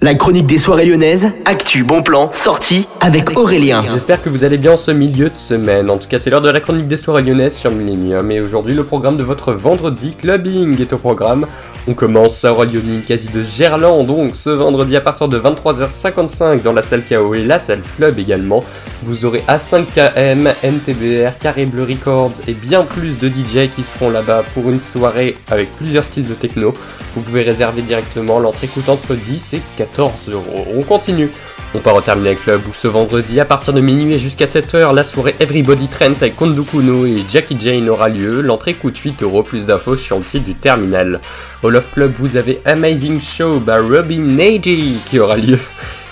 La chronique des soirées lyonnaises, actu, bon plan, sortie avec Aurélien. J'espère que vous allez bien en ce milieu de semaine. En tout cas, c'est l'heure de la chronique des soirées lyonnaises sur Millennium. Et aujourd'hui, le programme de votre vendredi clubbing est au programme. On commence à Lyonnine quasi de Gerland, donc ce vendredi à partir de 23h55 dans la salle KO et la salle club également. Vous aurez A5KM, NTBR, Carré Bleu Records et bien plus de DJ qui seront là-bas pour une soirée avec plusieurs styles de techno. Vous pouvez réserver directement, l'entrée coûte entre 10 et 14 euros. On continue. On part au Terminal Club où ce vendredi, à partir de minuit jusqu'à 7h, la soirée Everybody Trends avec Kondo Kuno et Jackie Jane aura lieu. L'entrée coûte 8 euros, plus d'infos sur le site du Terminal. Au Love Club, vous avez Amazing Show by Robin Nagy qui aura lieu.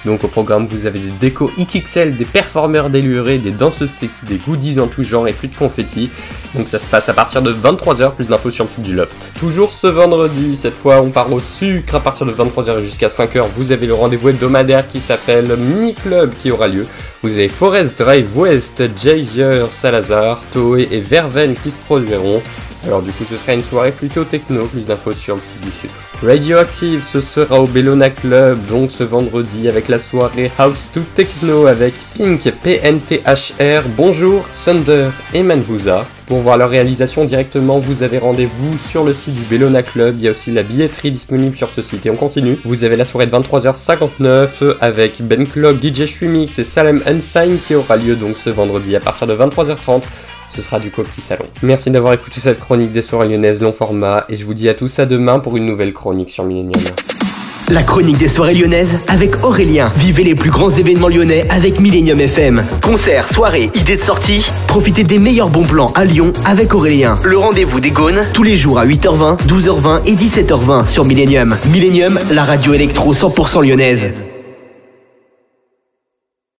Donc au programme, vous avez des décos XXL, des performeurs délurés, des danseuses sexy, des goodies en tout genre et plus de confettis. Donc ça se passe à partir de 23h, plus d'infos sur le site du Loft. Toujours ce vendredi, cette fois on part au sucre à partir de 23h jusqu'à 5h. Vous avez le rendez-vous hebdomadaire qui s'appelle Mini Club qui aura lieu. Vous avez Forest Drive West, Javier, Salazar, Toei et Verven qui se produiront. Alors du coup ce sera une soirée plutôt techno, plus d'infos sur le site du sucre. Radioactive, ce sera au Bellona Club, donc ce vendredi avec la soirée House to Techno avec Pink, PNTHR, Bonjour, Thunder et Manvusa. Pour voir leur réalisation directement, vous avez rendez-vous sur le site du Bellona Club. Il y a aussi la billetterie disponible sur ce site. Et on continue. Vous avez la soirée de 23h59 avec Ben Clock, DJ Shumix et Salem Unsigned qui aura lieu donc ce vendredi à partir de 23h30 ce sera du coup petit salon. Merci d'avoir écouté cette chronique des soirées lyonnaises long format et je vous dis à tous à demain pour une nouvelle chronique sur Millennium. La chronique des soirées lyonnaises avec Aurélien. Vivez les plus grands événements lyonnais avec Millennium FM. Concerts, soirées, idées de sortie. Profitez des meilleurs bons plans à Lyon avec Aurélien. Le rendez-vous des Gaunes tous les jours à 8h20, 12h20 et 17h20 sur Millennium. Millennium, la radio électro 100% lyonnaise.